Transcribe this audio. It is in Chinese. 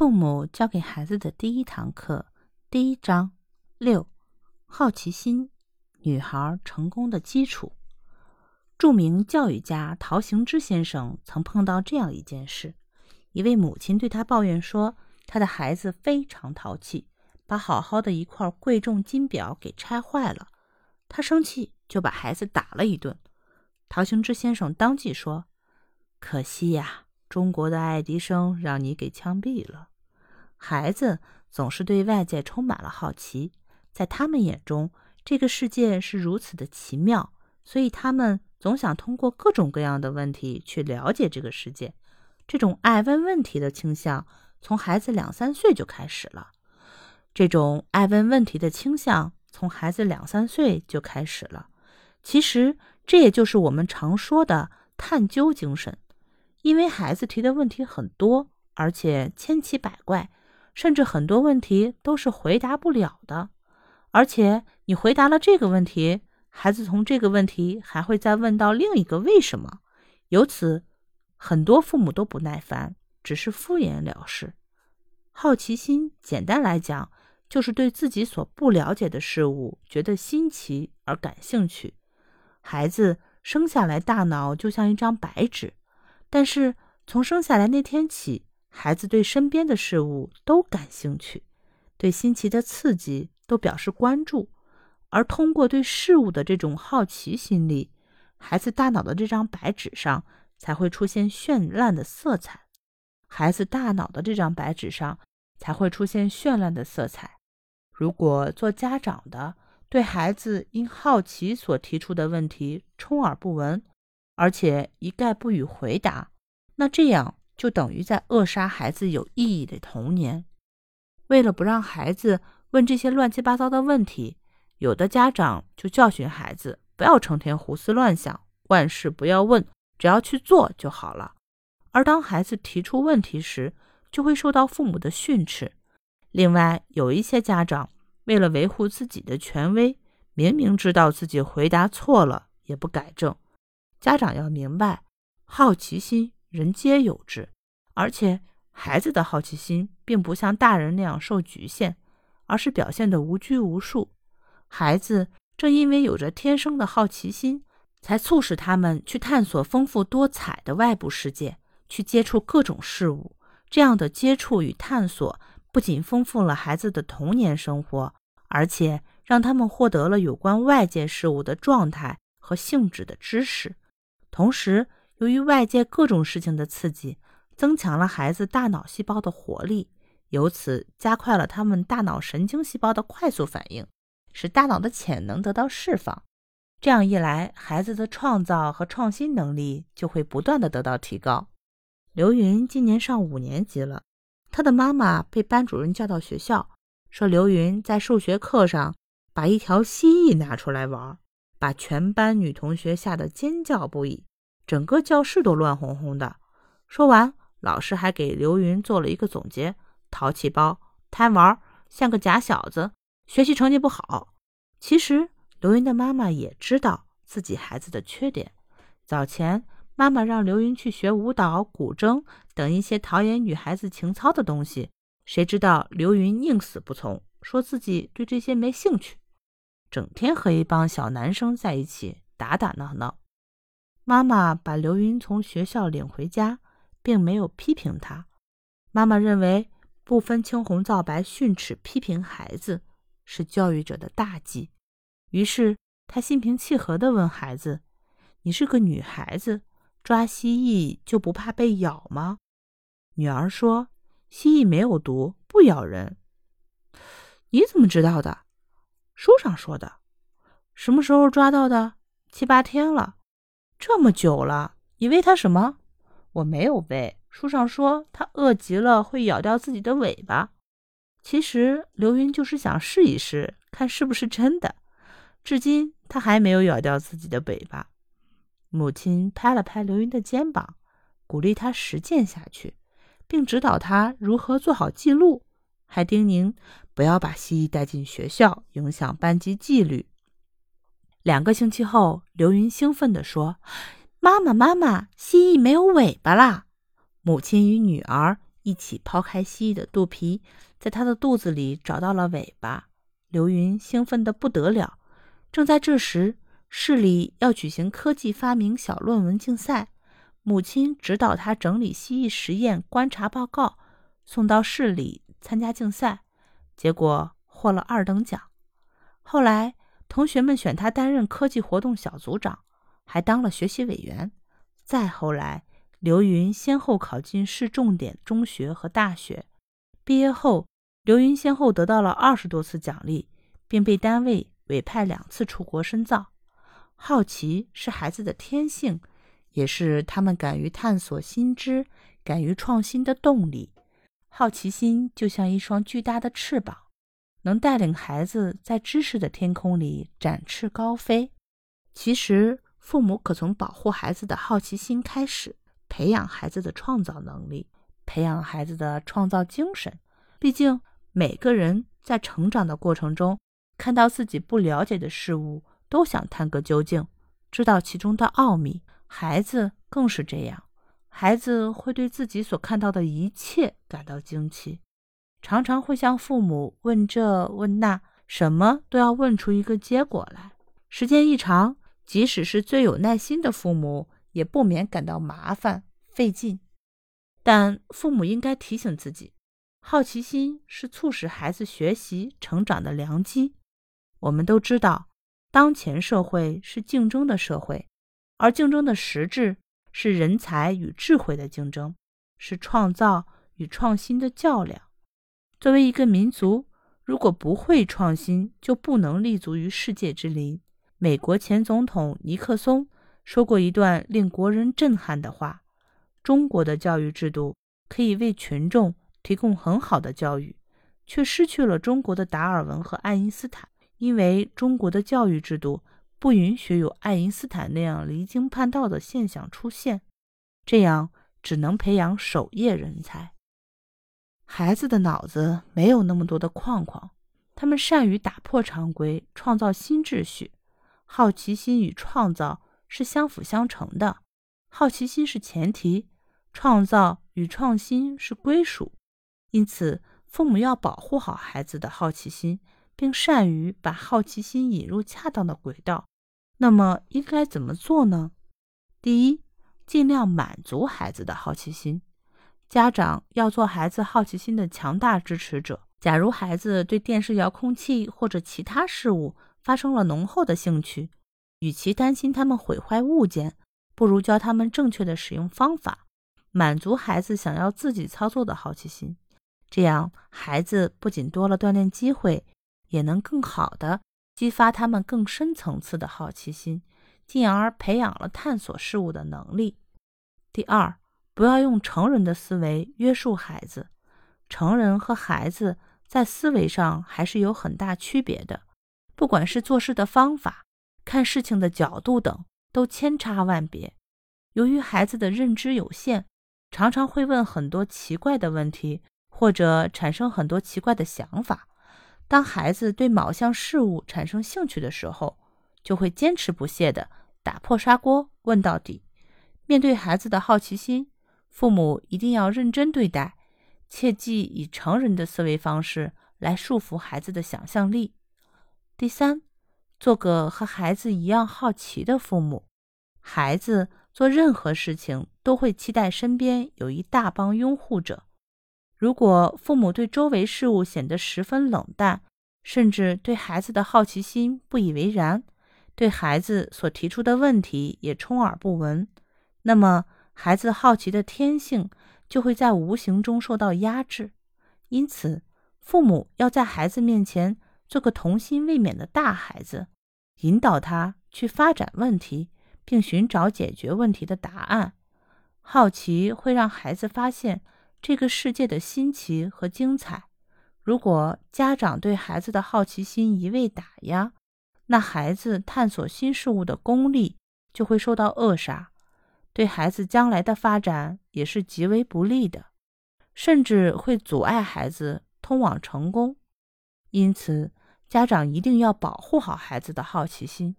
父母教给孩子的第一堂课，第一章六，好奇心，女孩成功的基础。著名教育家陶行知先生曾碰到这样一件事：一位母亲对他抱怨说，他的孩子非常淘气，把好好的一块贵重金表给拆坏了。他生气，就把孩子打了一顿。陶行知先生当即说：“可惜呀。”中国的爱迪生让你给枪毙了。孩子总是对外界充满了好奇，在他们眼中，这个世界是如此的奇妙，所以他们总想通过各种各样的问题去了解这个世界。这种爱问问题的倾向从孩子两三岁就开始了。这种爱问问题的倾向从孩子两三岁就开始了。其实，这也就是我们常说的探究精神。因为孩子提的问题很多，而且千奇百怪，甚至很多问题都是回答不了的。而且你回答了这个问题，孩子从这个问题还会再问到另一个为什么，由此很多父母都不耐烦，只是敷衍了事。好奇心，简单来讲，就是对自己所不了解的事物觉得新奇而感兴趣。孩子生下来，大脑就像一张白纸。但是从生下来那天起，孩子对身边的事物都感兴趣，对新奇的刺激都表示关注。而通过对事物的这种好奇心理，孩子大脑的这张白纸上才会出现绚烂的色彩。孩子大脑的这张白纸上才会出现绚烂的色彩。如果做家长的对孩子因好奇所提出的问题充耳不闻，而且一概不予回答，那这样就等于在扼杀孩子有意义的童年。为了不让孩子问这些乱七八糟的问题，有的家长就教训孩子不要成天胡思乱想，万事不要问，只要去做就好了。而当孩子提出问题时，就会受到父母的训斥。另外，有一些家长为了维护自己的权威，明明知道自己回答错了，也不改正。家长要明白，好奇心人皆有之，而且孩子的好奇心并不像大人那样受局限，而是表现得无拘无束。孩子正因为有着天生的好奇心，才促使他们去探索丰富多彩的外部世界，去接触各种事物。这样的接触与探索，不仅丰富了孩子的童年生活，而且让他们获得了有关外界事物的状态和性质的知识。同时，由于外界各种事情的刺激，增强了孩子大脑细胞的活力，由此加快了他们大脑神经细胞的快速反应，使大脑的潜能得到释放。这样一来，孩子的创造和创新能力就会不断的得到提高。刘云今年上五年级了，他的妈妈被班主任叫到学校，说刘云在数学课上把一条蜥蜴拿出来玩。把全班女同学吓得尖叫不已，整个教室都乱哄哄的。说完，老师还给刘云做了一个总结：淘气包、贪玩，像个假小子，学习成绩不好。其实，刘云的妈妈也知道自己孩子的缺点。早前，妈妈让刘云去学舞蹈、古筝等一些陶冶女孩子情操的东西，谁知道刘云宁死不从，说自己对这些没兴趣。整天和一帮小男生在一起打打闹闹。妈妈把刘云从学校领回家，并没有批评他。妈妈认为不分青红皂白训斥批评孩子是教育者的大忌。于是她心平气和地问孩子：“你是个女孩子，抓蜥蜴就不怕被咬吗？”女儿说：“蜥蜴没有毒，不咬人。”你怎么知道的？书上说的，什么时候抓到的？七八天了，这么久了。你喂它什么？我没有喂。书上说它饿极了会咬掉自己的尾巴。其实刘云就是想试一试，看是不是真的。至今他还没有咬掉自己的尾巴。母亲拍了拍刘云的肩膀，鼓励他实践下去，并指导他如何做好记录。还叮咛不要把蜥蜴带进学校，影响班级纪律。两个星期后，刘云兴奋地说：“妈妈，妈妈，蜥蜴没有尾巴啦！”母亲与女儿一起抛开蜥蜴的肚皮，在它的肚子里找到了尾巴。刘云兴奋得不得了。正在这时，市里要举行科技发明小论文竞赛，母亲指导他整理蜥蜴实验观察报告，送到市里参加竞赛，结果获了二等奖。后来，同学们选他担任科技活动小组长，还当了学习委员。再后来，刘云先后考进市重点中学和大学，毕业后，刘云先后得到了二十多次奖励，并被单位委派两次出国深造。好奇是孩子的天性，也是他们敢于探索新知、敢于创新的动力。好奇心就像一双巨大的翅膀，能带领孩子在知识的天空里展翅高飞。其实，父母可从保护孩子的好奇心开始。培养孩子的创造能力，培养孩子的创造精神。毕竟，每个人在成长的过程中，看到自己不了解的事物，都想探个究竟，知道其中的奥秘。孩子更是这样，孩子会对自己所看到的一切感到惊奇，常常会向父母问这问那，什么都要问出一个结果来。时间一长，即使是最有耐心的父母。也不免感到麻烦费劲，但父母应该提醒自己，好奇心是促使孩子学习成长的良机。我们都知道，当前社会是竞争的社会，而竞争的实质是人才与智慧的竞争，是创造与创新的较量。作为一个民族，如果不会创新，就不能立足于世界之林。美国前总统尼克松。说过一段令国人震撼的话：“中国的教育制度可以为群众提供很好的教育，却失去了中国的达尔文和爱因斯坦，因为中国的教育制度不允许有爱因斯坦那样离经叛道的现象出现，这样只能培养守业人才。孩子的脑子没有那么多的框框，他们善于打破常规，创造新秩序。好奇心与创造。”是相辅相成的，好奇心是前提，创造与创新是归属。因此，父母要保护好孩子的好奇心，并善于把好奇心引入恰当的轨道。那么，应该怎么做呢？第一，尽量满足孩子的好奇心。家长要做孩子好奇心的强大支持者。假如孩子对电视遥控器或者其他事物发生了浓厚的兴趣，与其担心他们毁坏物件，不如教他们正确的使用方法，满足孩子想要自己操作的好奇心。这样，孩子不仅多了锻炼机会，也能更好的激发他们更深层次的好奇心，进而培养了探索事物的能力。第二，不要用成人的思维约束孩子。成人和孩子在思维上还是有很大区别的，不管是做事的方法。看事情的角度等都千差万别。由于孩子的认知有限，常常会问很多奇怪的问题，或者产生很多奇怪的想法。当孩子对某项事物产生兴趣的时候，就会坚持不懈地打破砂锅问到底。面对孩子的好奇心，父母一定要认真对待，切忌以成人的思维方式来束缚孩子的想象力。第三。做个和孩子一样好奇的父母，孩子做任何事情都会期待身边有一大帮拥护者。如果父母对周围事物显得十分冷淡，甚至对孩子的好奇心不以为然，对孩子所提出的问题也充耳不闻，那么孩子好奇的天性就会在无形中受到压制。因此，父母要在孩子面前。做个童心未泯的大孩子，引导他去发展问题，并寻找解决问题的答案。好奇会让孩子发现这个世界的新奇和精彩。如果家长对孩子的好奇心一味打压，那孩子探索新事物的功力就会受到扼杀，对孩子将来的发展也是极为不利的，甚至会阻碍孩子通往成功。因此。家长一定要保护好孩子的好奇心。